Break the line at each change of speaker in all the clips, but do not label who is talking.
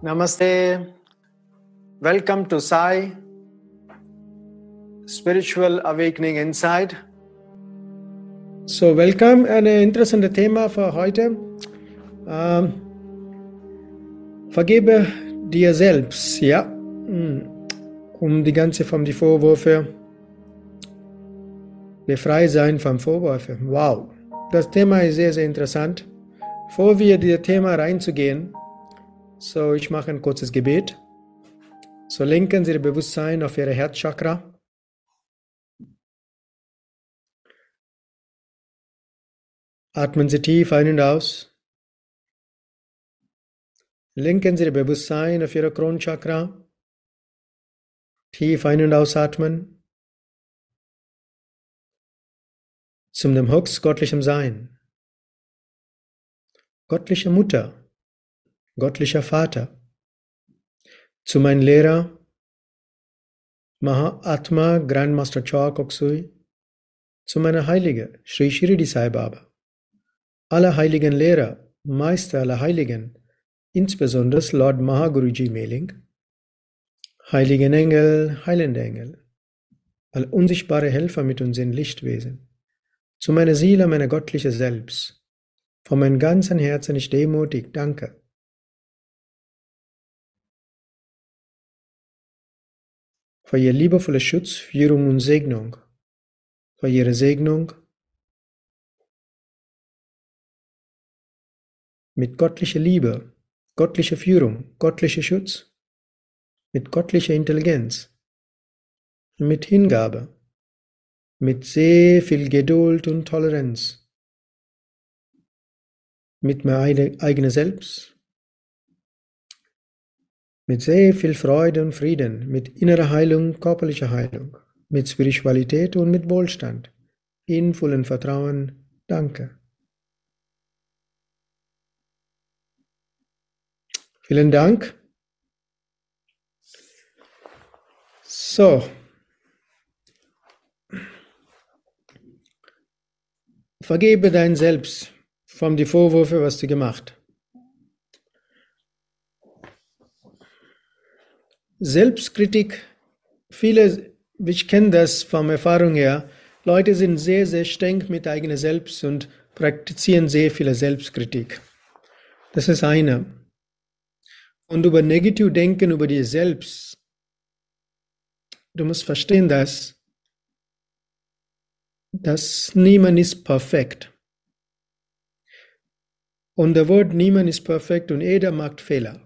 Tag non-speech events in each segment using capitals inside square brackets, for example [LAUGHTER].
Namaste. Welcome to Sai Spiritual Awakening Inside. So, welcome. Ein interessantes Thema für heute. Ähm, vergebe dir selbst, ja. Hm. Um die ganze von die Vorwürfe befreit sein von Vorwürfen. Wow. Das Thema ist sehr, sehr interessant. Bevor wir in das Thema reinzugehen, so ich mache ein kurzes Gebet. So lenken Sie Ihr Bewusstsein auf Ihre Herzchakra. Atmen Sie tief ein und aus. Lenken Sie Ihr Bewusstsein auf Ihre Kronchakra. Tief ein- und ausatmen. Zum dem höchst göttlichen Sein. Göttliche Mutter. Göttlicher Vater. Zu meinem Lehrer Mahatma Grandmaster Choa Koksui. Zu meiner Heilige Sri Shirdi Sai Baba. Alle heiligen Lehrer, Meister aller Heiligen, insbesondere Lord Mahaguruji Meling, heiligen Engel, heilende Engel, all unsichtbare Helfer mit uns in Lichtwesen, zu meiner Seele, meiner göttliche Selbst, von meinem ganzen Herzen ich demutig danke. Für ihr liebevolle Schutz, Führung und Segnung, für ihre Segnung, mit göttlicher Liebe, göttlicher Führung, göttlicher Schutz, mit göttlicher Intelligenz, mit Hingabe, mit sehr viel Geduld und Toleranz, mit meinem eigenen Selbst, mit sehr viel Freude und Frieden, mit innerer Heilung, körperlicher Heilung, mit Spiritualität und mit Wohlstand, in vollem Vertrauen, danke. Vielen Dank. So. Vergebe dein Selbst von die Vorwürfe, was du gemacht. Selbstkritik, viele, ich kenne das von Erfahrung her, Leute sind sehr, sehr streng mit eigenem Selbst und praktizieren sehr viele Selbstkritik. Das ist eine. Und über negativ denken über dir selbst, du musst verstehen, dass, dass niemand ist perfekt. Und der Wort niemand ist perfekt und jeder macht Fehler.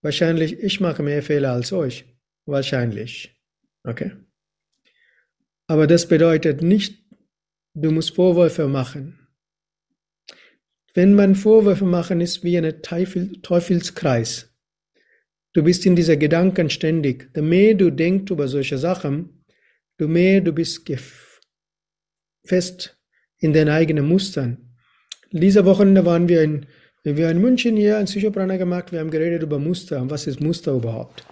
Wahrscheinlich, ich mache mehr Fehler als euch. Wahrscheinlich. Okay? Aber das bedeutet nicht, du musst Vorwürfe machen. Wenn man Vorwürfe machen, ist wie ein Teufel, Teufelskreis. Du bist in dieser Gedanken ständig. Je mehr du denkst über solche Sachen, du mehr du bist fest in deinen eigenen Mustern. Diese Wochenende waren wir in, wir in München hier ein Psychoprana gemacht. Wir haben geredet über Muster. Was ist Muster überhaupt?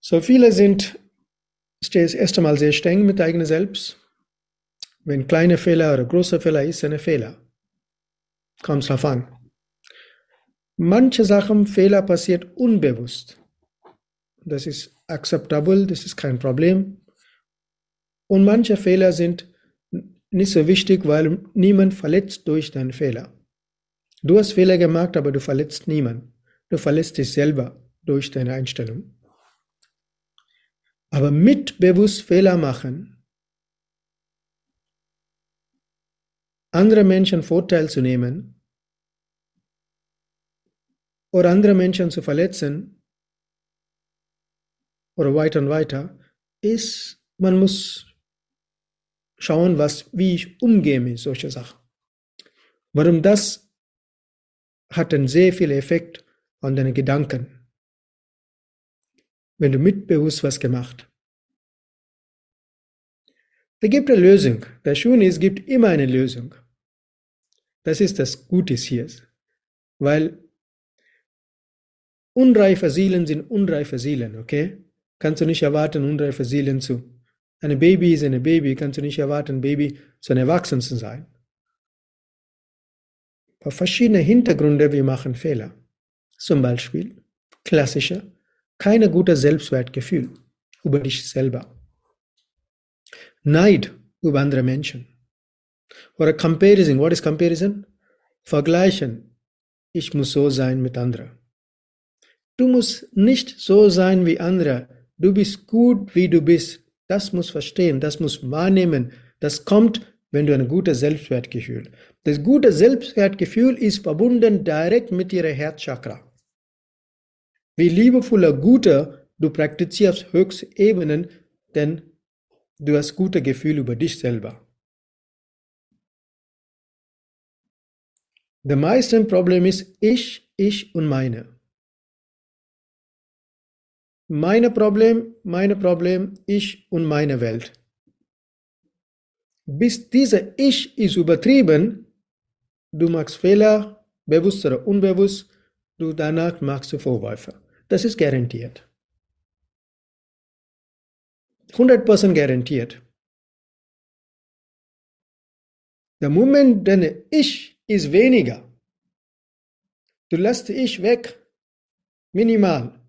So viele sind, erst einmal sehr streng mit eigenen Selbst. Wenn kleine Fehler oder große Fehler ist, eine Fehler. Kommt drauf an. Manche Sachen, Fehler passiert unbewusst. Das ist akzeptabel, das ist kein Problem. Und manche Fehler sind nicht so wichtig, weil niemand verletzt durch deinen Fehler. Du hast Fehler gemacht, aber du verletzt niemanden. Du verletzt dich selber durch deine Einstellung. Aber mit bewusst Fehler machen, andere Menschen Vorteil zu nehmen oder andere Menschen zu verletzen oder weiter und weiter, ist, man muss schauen, was, wie ich umgehe mit solchen Sachen. Warum das hat einen sehr viel Effekt an deine Gedanken. Wenn du mitbewusst was gemacht. Da gibt eine Lösung. Das Schöne ist, es gibt immer eine Lösung. Das ist das Gute hier. Weil unreife Seelen sind unreife Seelen, okay? kannst du nicht erwarten, unreife Seelen zu. Ein Baby ist ein Baby, kannst du nicht erwarten, Baby zu einem Erwachsenen zu sein. Auf verschiedene Hintergründe, wir machen Fehler. Zum Beispiel, klassischer, keine gute Selbstwertgefühl über dich selber. Neid über andere Menschen. Oder Comparison. What is Comparison? Vergleichen. Ich muss so sein mit anderen. Du musst nicht so sein wie andere. Du bist gut, wie du bist. Das muss verstehen, das muss wahrnehmen. Das kommt, wenn du ein gutes Selbstwertgefühl. Das gute Selbstwertgefühl ist verbunden direkt mit ihrer Herzchakra. Wie liebevoller, guter du praktizierst höchste Ebenen, denn du hast gute Gefühle über dich selber. Der meiste Problem ist ich, ich und meine. Meine Problem, meine Problem, ich und meine Welt. Bis dieser Ich ist übertrieben, du machst Fehler, bewusst oder unbewusst, du danach machst du Vorwürfe. Das ist garantiert. 100% garantiert. Der Moment, deine Ich ist weniger. Du lässt Ich weg, minimal,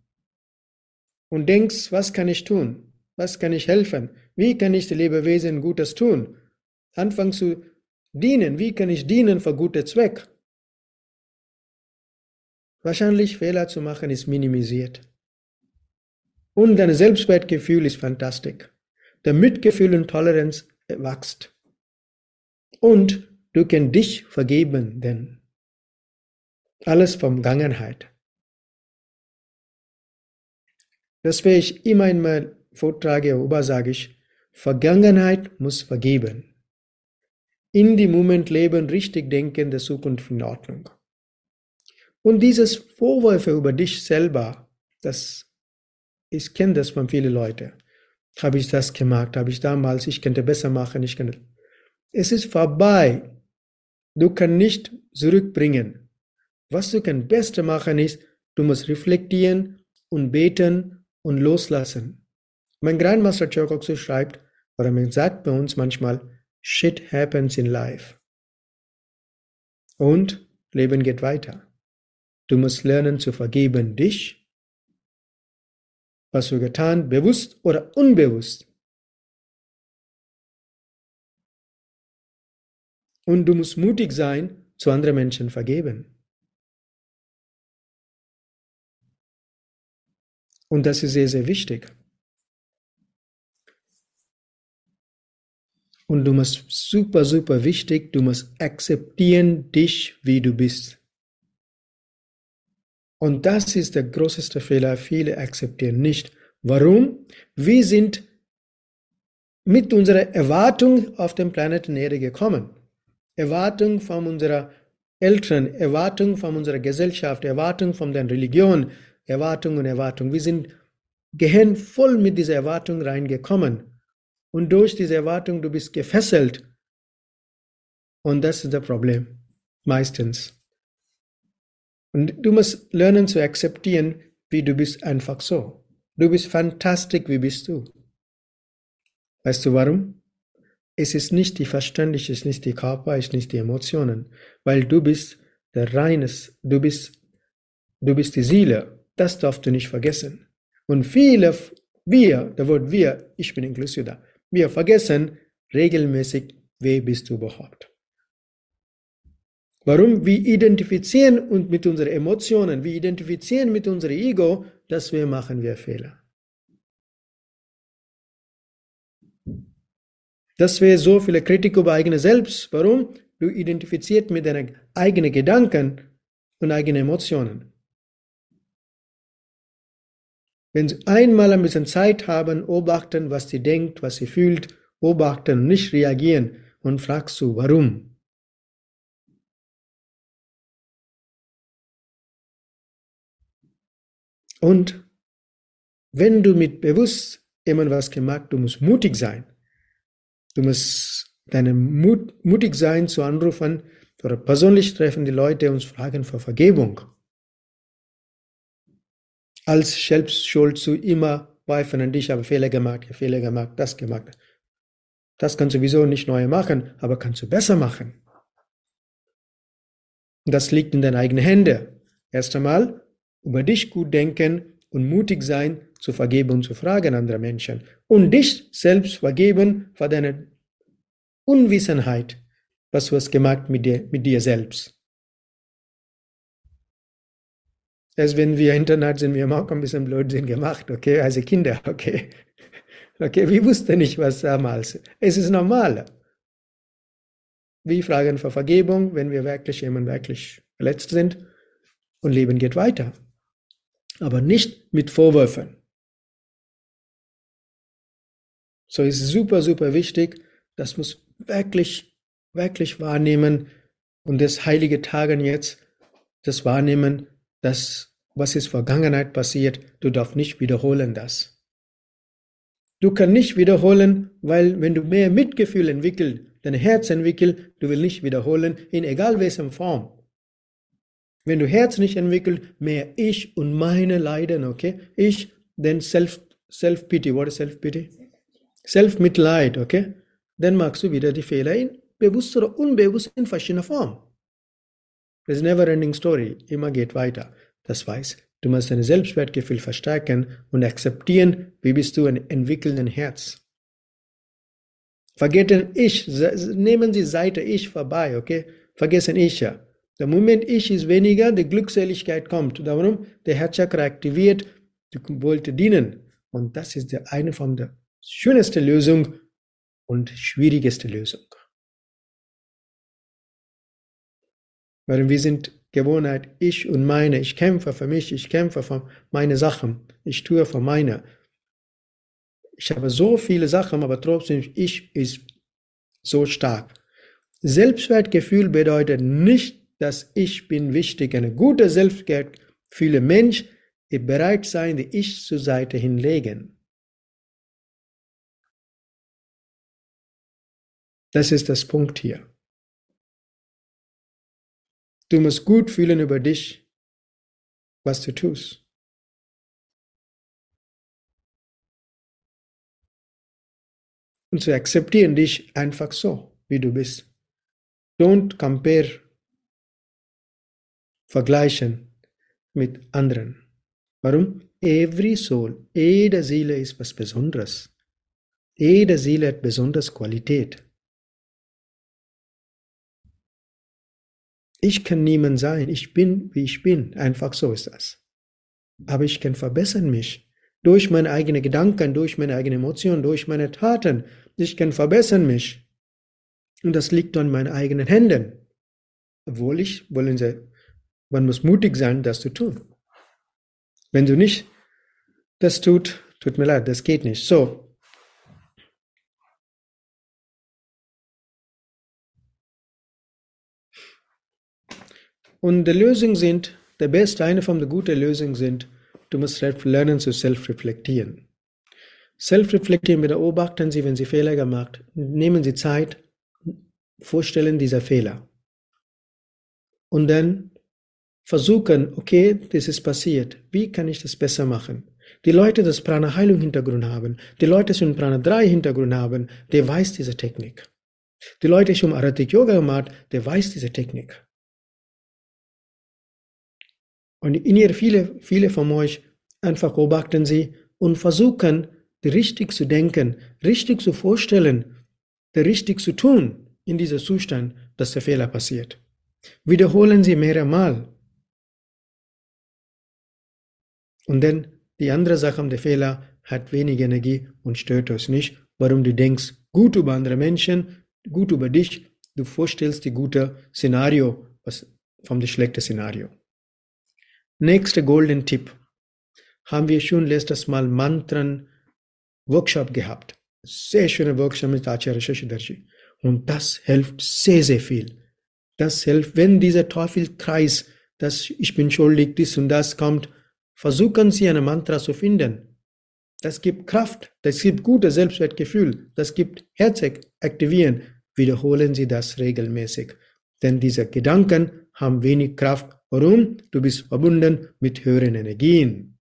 und denkst, was kann ich tun? Was kann ich helfen? Wie kann ich den Lebewesen Gutes tun? Anfang zu dienen. Wie kann ich dienen für gute Zweck? Wahrscheinlich Fehler zu machen ist minimisiert. Und dein Selbstwertgefühl ist fantastisch. Der Mitgefühl und Toleranz wächst. Und du kannst dich vergeben, denn alles vom Vergangenheit. Deswegen ich immer in meinem Vortrag darüber sage ich, Vergangenheit muss vergeben. In dem Moment leben, richtig denken, der Zukunft in Ordnung. Und dieses Vorwürfe über dich selber, das, ich kenne das von vielen Leuten. Habe ich das gemacht? Habe ich damals? Ich könnte besser machen. Ich könnte. Es ist vorbei. Du kannst nicht zurückbringen. Was du kannst Beste machen ist, du musst reflektieren und beten und loslassen. Mein Grandmaster Chokoku schreibt, oder man sagt bei uns manchmal, shit happens in life. Und Leben geht weiter. Du musst lernen zu vergeben dich, was du getan, bewusst oder unbewusst. Und du musst mutig sein, zu anderen Menschen vergeben. Und das ist sehr, sehr wichtig. Und du musst super, super wichtig, du musst akzeptieren dich, wie du bist. Und das ist der größte Fehler. Viele akzeptieren nicht. Warum? Wir sind mit unserer Erwartung auf den Planeten Erde gekommen. Erwartung von unserer Eltern, Erwartung von unserer Gesellschaft, Erwartung von der Religion, Erwartung und Erwartung. Wir sind Gehirn voll mit dieser Erwartung reingekommen. Und durch diese Erwartung, du bist gefesselt. Und das ist das Problem. Meistens. Und du musst lernen zu akzeptieren, wie du bist einfach so. Du bist fantastisch, wie bist du. Weißt du warum? Es ist nicht die Verstand, es ist nicht die Körper, es ist nicht die Emotionen, weil du bist der Reines, du bist, du bist die Seele. Das darfst du nicht vergessen. Und viele, wir, der Wort wir, ich bin inklusive da, wir vergessen regelmäßig, wer bist du überhaupt. Warum? Wir identifizieren uns mit unseren Emotionen, wir identifizieren mit unserem Ego, dass wir machen wir Fehler. Das wäre so viele Kritik über eigene Selbst. Warum? Du identifizierst mit deinen eigenen Gedanken und eigenen Emotionen. Wenn Sie einmal ein bisschen Zeit haben, beobachten, was sie denkt, was sie fühlt, beobachten und nicht reagieren und fragst du, warum? Und wenn du mit bewusst irgendwas gemacht, du musst mutig sein. Du musst deinen Mut, mutig sein zu anrufen oder persönlich treffen die Leute uns fragen für Vergebung. Als Selbstschuld zu immer zweifeln an dich, habe Fehler gemacht, Fehler gemacht, das gemacht. Das kannst du sowieso nicht neu machen, aber kannst du besser machen. Das liegt in deinen eigenen Händen. Erst einmal über dich gut denken und mutig sein, zu vergeben und zu fragen anderer Menschen. Und dich selbst vergeben für deine Unwissenheit, was du hast gemacht mit dir, mit dir selbst. Erst wenn wir Internet sind, wir haben auch ein bisschen Blödsinn gemacht, okay, also Kinder, okay. Okay, wir wussten nicht, was damals. Es ist normal. Wir fragen für Vergebung, wenn wir wirklich jemand wirklich verletzt sind und Leben geht weiter. Aber nicht mit Vorwürfen. So ist super, super wichtig, das muss wirklich, wirklich wahrnehmen und das heilige Tagen jetzt, das wahrnehmen, dass was ist Vergangenheit passiert, du darfst nicht wiederholen das. Du kannst nicht wiederholen, weil wenn du mehr Mitgefühl entwickelst, dein Herz entwickelst, du willst nicht wiederholen, in egal welcher Form. Wenn du Herz nicht entwickelst, mehr ich und meine Leiden, okay? Ich, then self, self-pity. What is self-pity? Self-Mitleid, okay? Dann machst du wieder die Fehler in bewusst oder unbewusst in verschiedener Form. Das ist never ending story. Immer geht weiter. Das weiß. Du musst dein Selbstwertgefühl verstärken und akzeptieren, wie bist du ein entwickelnden Herz. Vergessen Ich, nehmen Sie Seite Ich vorbei, okay? Vergessen Ich ja. Der Moment Ich ist weniger, die Glückseligkeit kommt. Darum, der Herzchakra aktiviert, du wolltest dienen. Und das ist eine von der schönste Lösung und schwierigste Lösung. Weil wir sind Gewohnheit, ich und meine, ich kämpfe für mich, ich kämpfe für meine Sachen, ich tue für meine. Ich habe so viele Sachen, aber trotzdem, ich ist so stark. Selbstwertgefühl bedeutet nicht, dass ich bin wichtig. Eine gute Selbstwertgefühle Mensch ist bereit sein, die Ich zur Seite hinlegen. Das ist das Punkt hier. Du musst gut fühlen über dich, was du tust. Und zu akzeptieren dich einfach so, wie du bist. Don't compare, vergleichen mit anderen. Warum? Every soul, jede Seele ist was Besonderes. Jede Seele hat besonders Qualität. Ich kann niemand sein. Ich bin, wie ich bin. Einfach so ist das. Aber ich kann verbessern mich. Durch meine eigenen Gedanken, durch meine eigenen Emotionen, durch meine Taten. Ich kann verbessern mich. Und das liegt an meinen eigenen Händen. Obwohl ich, wollen Sie, man muss mutig sein, das zu tun. Wenn du nicht das tut, tut mir leid, das geht nicht. So, Und die Lösung sind, der beste, eine von der guten Lösungen sind, du musst lernen zu self-reflektieren. Self-reflektieren beobachten Sie, wenn Sie Fehler gemacht, nehmen Sie Zeit, vorstellen dieser Fehler. Und dann versuchen, okay, das ist passiert, wie kann ich das besser machen? Die Leute, die Prana Heilung Hintergrund haben, die Leute, die Prana 3 Hintergrund haben, der weiß diese Technik. Die Leute, die um Aratik Yoga gemacht, der weiß diese Technik. Und in ihr viele, viele von euch einfach beobachten sie und versuchen, richtig zu denken, richtig zu vorstellen, richtig zu tun in diesem Zustand, dass der Fehler passiert. Wiederholen sie mehrere Und dann die andere Sache, der Fehler hat wenig Energie und stört uns nicht. Warum du denkst gut über andere Menschen, gut über dich, du vorstellst die gute Szenario, was vom das schlechte Szenario. Nächster Golden Tipp. Haben wir schon letztes Mal Mantren Workshop gehabt. Sehr schöner Workshop mit Acharya Shashidarshi. Und das hilft sehr, sehr viel. Das hilft, wenn dieser Teufelkreis, dass ich bin schuldig, dies und das kommt, versuchen Sie eine Mantra zu finden. Das gibt Kraft, das gibt gutes Selbstwertgefühl, das gibt Herz aktivieren. Wiederholen Sie das regelmäßig. Denn diese Gedanken haben wenig Kraft Warum? Du bist verbunden mit höheren Energien.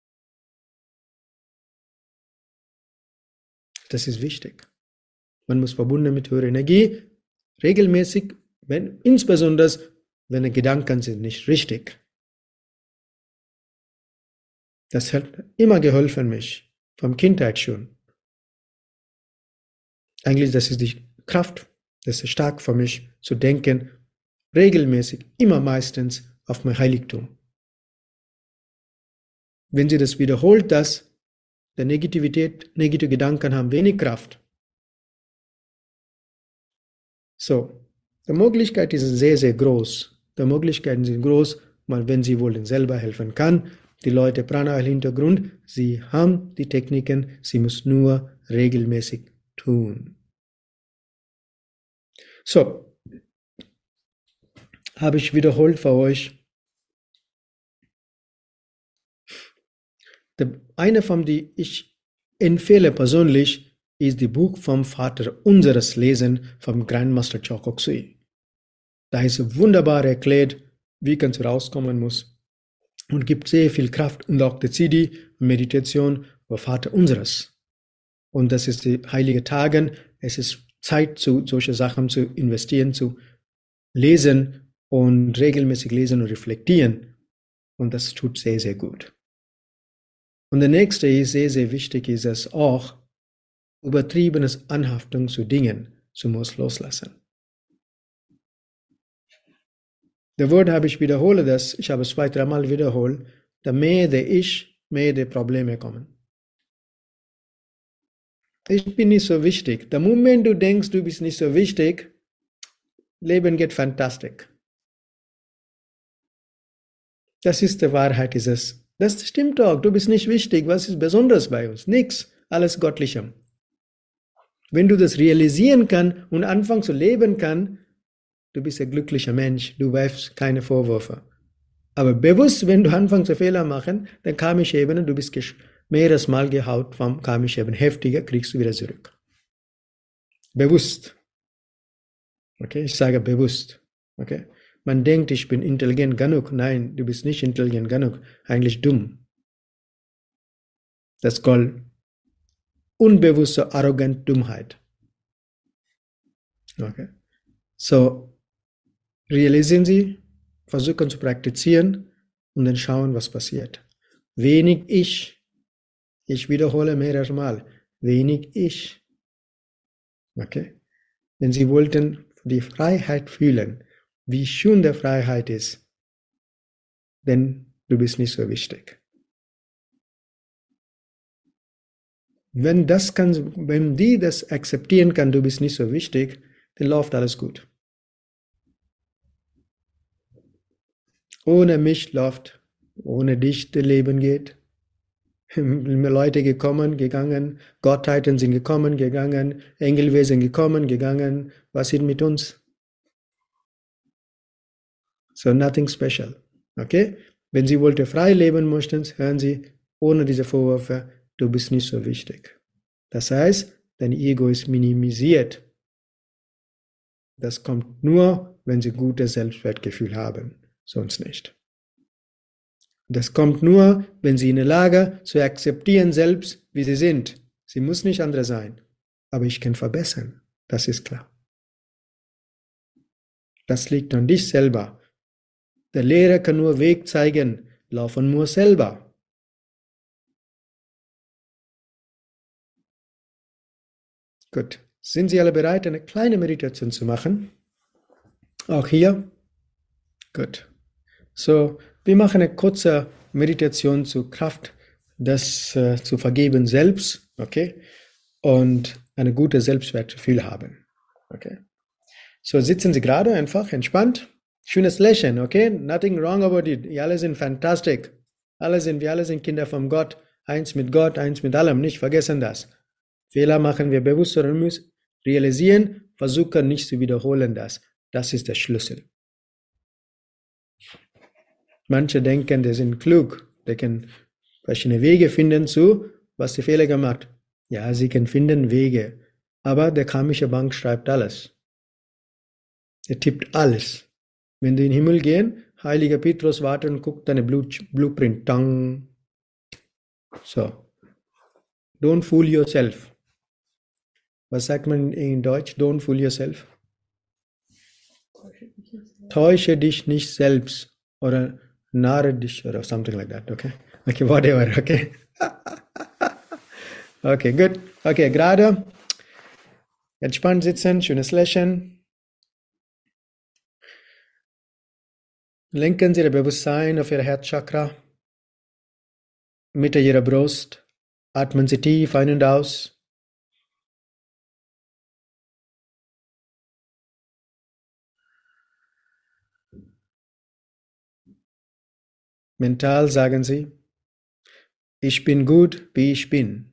Das ist wichtig. Man muss verbunden mit höherer Energie regelmäßig, wenn, insbesondere wenn die Gedanken sind nicht richtig. Das hat immer geholfen mich, vom Kindheit schon. Eigentlich, das ist die Kraft, das ist stark für mich, zu denken, regelmäßig, immer meistens auf mein Heiligtum. Wenn sie das wiederholt, dass der Negativität, negative Gedanken haben wenig Kraft. So, die Möglichkeit ist sehr, sehr groß. Die Möglichkeiten sind groß, mal wenn sie wollen, selber helfen kann. Die Leute Prana al Hintergrund, sie haben die Techniken, sie muss nur regelmäßig tun. So, habe ich wiederholt für euch. Eine von die ich empfehle persönlich ist die Buch vom Vater unseres Lesen vom Grandmaster Choco Xui. Da ist wunderbar erklärt, wie ganz rauskommen muss und gibt sehr viel Kraft und auch die CD Meditation über Vater unseres. Und das ist die heilige Tagen. Es ist Zeit, zu solche Sachen zu investieren, zu lesen und regelmäßig lesen und reflektieren. Und das tut sehr, sehr gut. Und der nächste ist sehr, sehr wichtig, ist es auch, übertriebenes Anhaftung zu Dingen zu muss loslassen. Der Wort habe ich wiederhole das, ich habe es zwei, dreimal wiederholt, da mehr der Ich, mehr der Probleme kommen. Ich bin nicht so wichtig. Der Moment du denkst, du bist nicht so wichtig, Leben geht fantastisch. Das ist die Wahrheit dieses. Das stimmt doch. Du bist nicht wichtig. Was ist besonders bei uns? Nix. Alles Göttlichem. Wenn du das realisieren kann und anfangen zu leben kann, du bist ein glücklicher Mensch. Du werfst keine Vorwürfe. Aber bewusst, wenn du anfängst zu Fehler machen, dann kam ich eben, du bist mehrere Mal gehaut vom karmisch eben heftiger, kriegst du wieder zurück. Bewusst. Okay, ich sage bewusst. Okay, man denkt, ich bin intelligent genug. Nein, du bist nicht intelligent genug. Eigentlich dumm. Das Gold. Unbewusste, arrogant Dummheit. Okay. So, realisieren Sie, versuchen zu praktizieren und dann schauen, was passiert. Wenig Ich ich wiederhole mehrere Mal. Wenig ich. Okay? Wenn Sie wollten die Freiheit fühlen, wie schön der Freiheit ist, denn du bist nicht so wichtig. Wenn das kann, wenn die das akzeptieren kann, du bist nicht so wichtig, dann läuft alles gut. Ohne mich läuft, ohne dich das Leben geht, Leute gekommen, gegangen, Gottheiten sind gekommen, gegangen, Engelwesen gekommen, gegangen. Was ist mit uns? So nothing special. Okay? Wenn Sie wollte frei leben möchten, hören Sie, ohne diese Vorwürfe, du bist nicht so wichtig. Das heißt, dein Ego ist minimisiert. Das kommt nur, wenn Sie gutes Selbstwertgefühl haben, sonst nicht. Das kommt nur, wenn sie in der Lage zu akzeptieren selbst, wie sie sind. Sie muss nicht andere sein. Aber ich kann verbessern. Das ist klar. Das liegt an dich selber. Der Lehrer kann nur Weg zeigen, laufen nur selber. Gut. Sind Sie alle bereit, eine kleine Meditation zu machen? Auch hier? Gut. So, wir machen eine kurze Meditation zur Kraft, das äh, zu vergeben selbst, okay? Und eine gute Selbstwertgefühl haben, okay? So sitzen Sie gerade einfach entspannt, schönes Lächeln, okay? Nothing wrong about it. Wir alle sind fantastisch. Alle sind, wir alle sind Kinder von Gott. Eins mit Gott, eins mit allem. Nicht vergessen das. Fehler machen wir bewusst oder müssen realisieren, versuchen nicht zu wiederholen das. Das ist der Schlüssel. Manche denken, die sind klug, die können verschiedene Wege finden zu, was die Fehler gemacht. Ja, sie können finden Wege, aber der karmische Bank schreibt alles. Er tippt alles. Wenn du in den Himmel gehen, heiliger Petrus wartet und guckt deine Blueprint. Tang. So. Don't fool yourself. Was sagt man in Deutsch? Don't fool yourself. Täusche dich nicht selbst oder narre dich oder something like that, okay? Okay, whatever, okay? [LAUGHS] okay, good. Okay, gerade. Entspannt sitzen, schönes Lächeln. Lenken Sie Ihr Bewusstsein auf Ihr Herzchakra. Mitte Ihrer Brust. Atmen Sie tief ein und aus. Mental sagen Sie, ich bin gut, wie ich bin.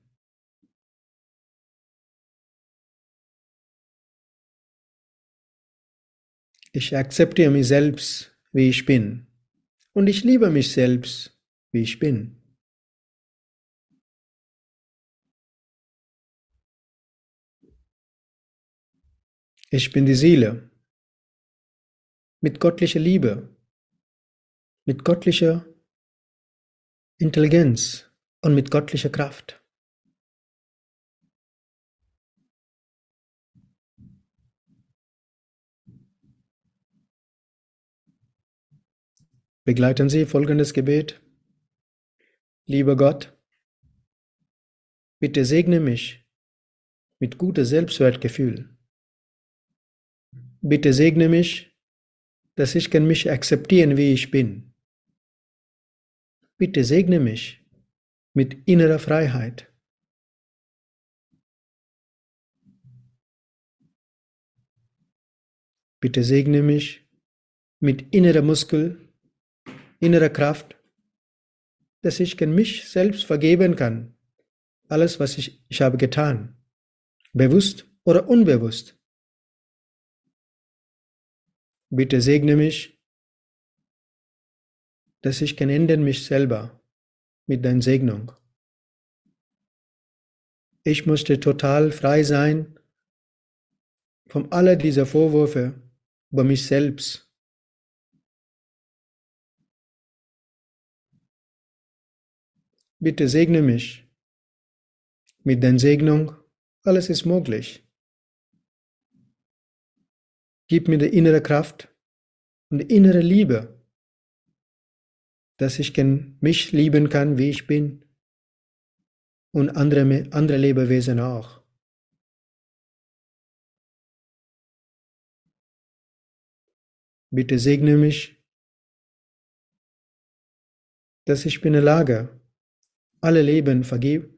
Ich akzeptiere mich selbst, wie ich bin. Und ich liebe mich selbst, wie ich bin. Ich bin die Seele mit göttlicher Liebe, mit göttlicher Intelligenz und mit göttlicher Kraft. Begleiten Sie folgendes Gebet. Lieber Gott, bitte segne mich mit gutem Selbstwertgefühl. Bitte segne mich, dass ich kann mich akzeptieren, wie ich bin. Bitte segne mich mit innerer Freiheit. Bitte segne mich mit innerer Muskel, innerer Kraft, dass ich mich selbst vergeben kann. Alles, was ich, ich habe getan, bewusst oder unbewusst. Bitte segne mich dass ich kann ändern mich selber mit deiner Segnung. Ich musste total frei sein von aller dieser Vorwürfe über mich selbst. Bitte segne mich. Mit deiner Segnung, alles ist möglich. Gib mir die innere Kraft und die innere Liebe dass ich mich lieben kann, wie ich bin und andere, andere Lebewesen auch. Bitte segne mich, dass ich bin in der Lage, alle Leben vergeb,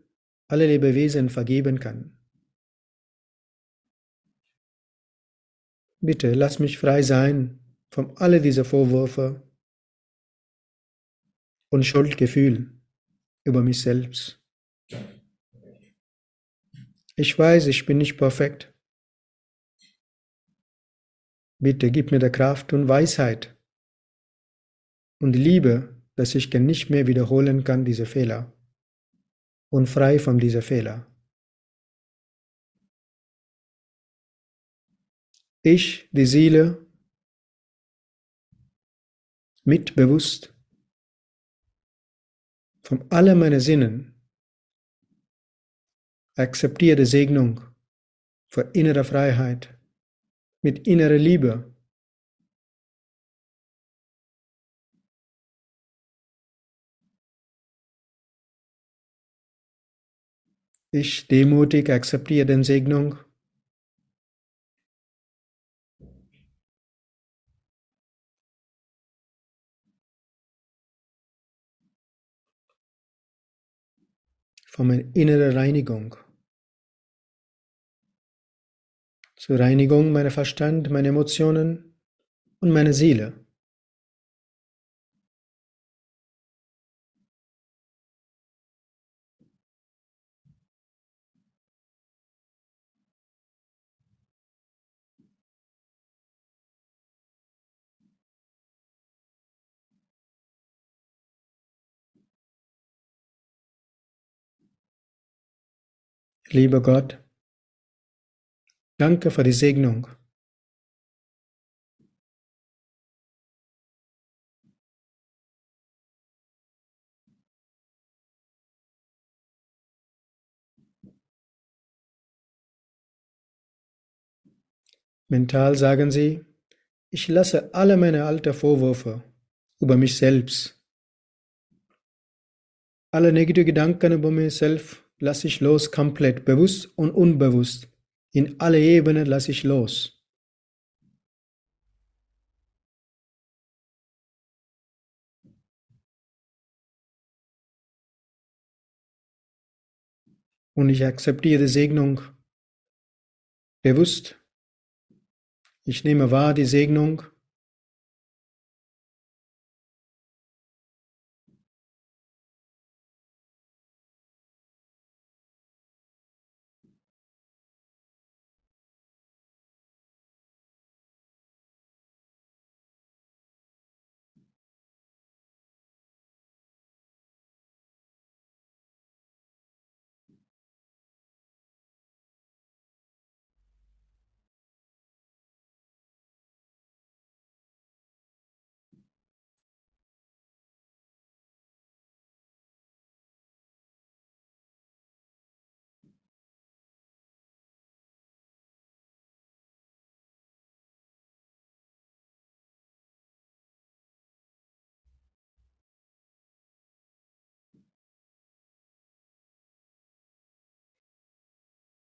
alle Lebewesen vergeben kann. Bitte lass mich frei sein von all dieser Vorwürfe und Schuldgefühl über mich selbst. Ich weiß, ich bin nicht perfekt. Bitte gib mir die Kraft und Weisheit und Liebe, dass ich nicht mehr wiederholen kann diese Fehler und frei von dieser Fehler. Ich, die Seele, mitbewusst von alle meine Sinnen akzeptiere Segnung für innere Freiheit mit innerer Liebe. Ich demutig akzeptiere den Segnung von meiner inneren Reinigung. Zur Reinigung meiner Verstand, meiner Emotionen und meiner Seele. Lieber Gott, danke für die Segnung. Mental sagen Sie, ich lasse alle meine alten Vorwürfe über mich selbst, alle negative Gedanken über mich selbst lasse ich los komplett, bewusst und unbewusst. In alle Ebenen lasse ich los. Und ich akzeptiere die Segnung bewusst. Ich nehme wahr die Segnung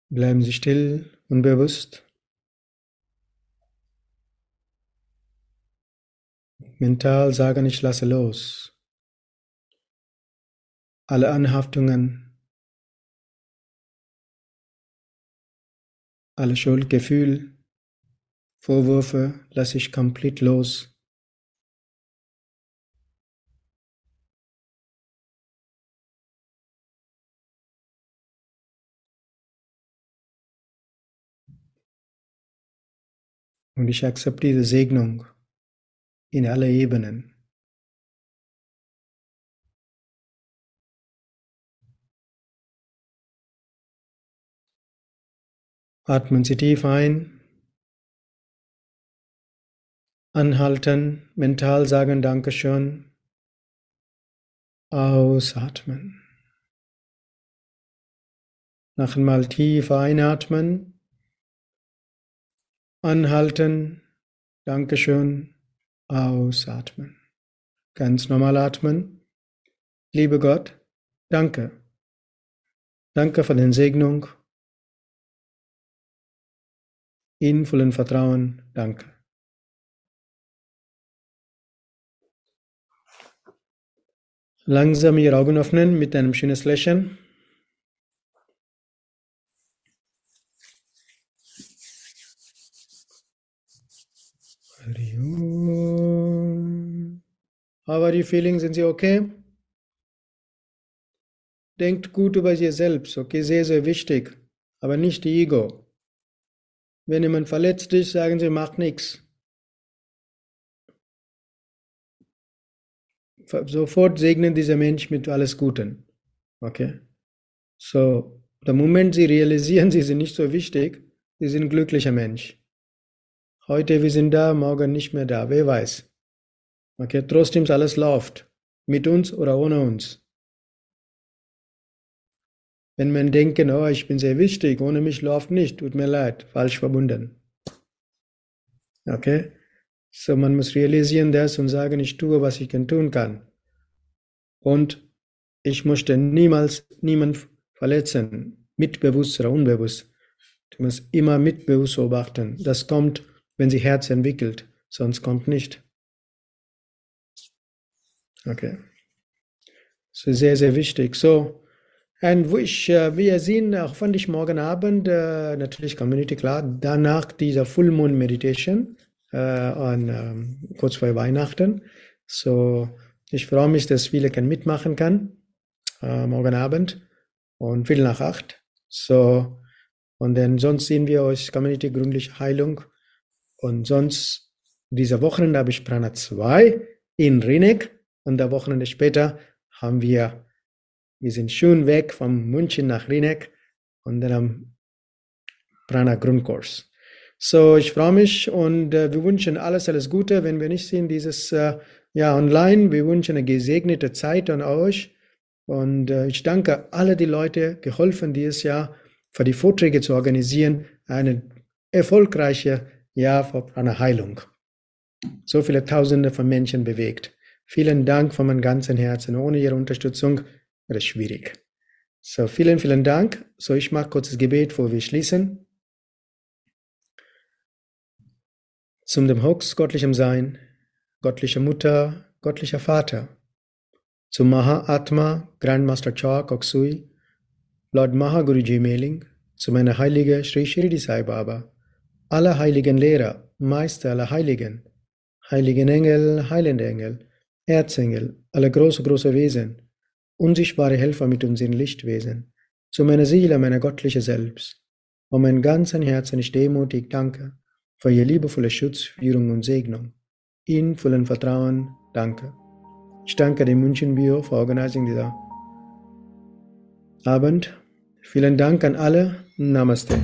Bleiben Sie still und bewusst. Mental sagen, ich lasse los. Alle Anhaftungen, alle Schuldgefühle, Vorwürfe lasse ich komplett los. Und ich akzeptiere Segnung in alle Ebenen. Atmen Sie tief ein. Anhalten, mental sagen Dankeschön. Ausatmen. Noch einmal tief einatmen. Anhalten. Dankeschön. Ausatmen. Ganz normal atmen. Liebe Gott, danke. Danke für den Segnung. In vollen Vertrauen, danke. Langsam Ihre Augen öffnen mit einem schönen Lächeln. How are you feeling? Sind Sie okay? Denkt gut über sich selbst, okay? Sehr, sehr wichtig. Aber nicht die Ego. Wenn jemand verletzt ist, sagen Sie, macht nichts. Sofort segnen dieser Mensch mit alles Guten. Okay? So, der Moment Sie realisieren, [LAUGHS] Sie sind nicht so wichtig, Sie sind ein glücklicher Mensch. Heute wir sind da, morgen nicht mehr da, wer weiß. Okay, trotzdem alles läuft. Mit uns oder ohne uns. Wenn man denkt, oh, ich bin sehr wichtig, ohne mich läuft nicht, tut mir leid, falsch verbunden. Okay? So, man muss realisieren das und sagen, ich tue, was ich tun kann. Und ich möchte niemals niemand verletzen, mitbewusst oder unbewusst. Du musst immer mitbewusst beobachten. Das kommt wenn sie Herz entwickelt, sonst kommt nicht. Okay. Das ist sehr, sehr wichtig. So, und wo ich, uh, wir sehen, auch fand ich morgen Abend, uh, natürlich Community, klar, danach dieser Full Moon Meditation, uh, an, um, kurz vor Weihnachten. So, ich freue mich, dass viele kann mitmachen kann, morgen Abend und viel nach acht. So, und dann sonst sehen wir euch Community Gründliche Heilung und sonst, diese Wochenende habe ich Prana 2 in Rinek und der Wochenende später haben wir, wir sind schön weg von München nach Rinek und dann am Prana Grundkurs. So, ich freue mich und äh, wir wünschen alles, alles Gute. Wenn wir nicht sehen, dieses äh, ja online, wir wünschen eine gesegnete Zeit an euch. Und äh, ich danke alle die Leute, geholfen dieses Jahr für die Vorträge zu organisieren, eine erfolgreiche Jahr für eine Heilung. So viele Tausende von Menschen bewegt. Vielen Dank von meinem ganzen Herzen. Ohne Ihre Unterstützung wäre es schwierig. So, vielen, vielen Dank. So, ich mache kurzes Gebet, bevor wir schließen. Zum dem Hoax göttlichem Sein, göttlicher Mutter, göttlicher Vater. Zum Maha Atma, Grandmaster Cha Koksui, Lord Mahaguruji Mailing, zu meiner Heilige Sri Shirdi Sai Baba, aller heiligen Lehrer, Meister aller Heiligen, heiligen Engel, heilende Engel, Erzengel, alle große, große Wesen, unsichtbare Helfer mit unseren Lichtwesen, zu meiner Seele, meiner göttliche Selbst. Um mein ganzen Herzen ich demutig danke für Ihr liebevolle Schutz, Führung und Segnung. Ihnen vollen Vertrauen danke. Ich danke dem München Bio für Organizing dieser Abend. Vielen Dank an alle. Namaste.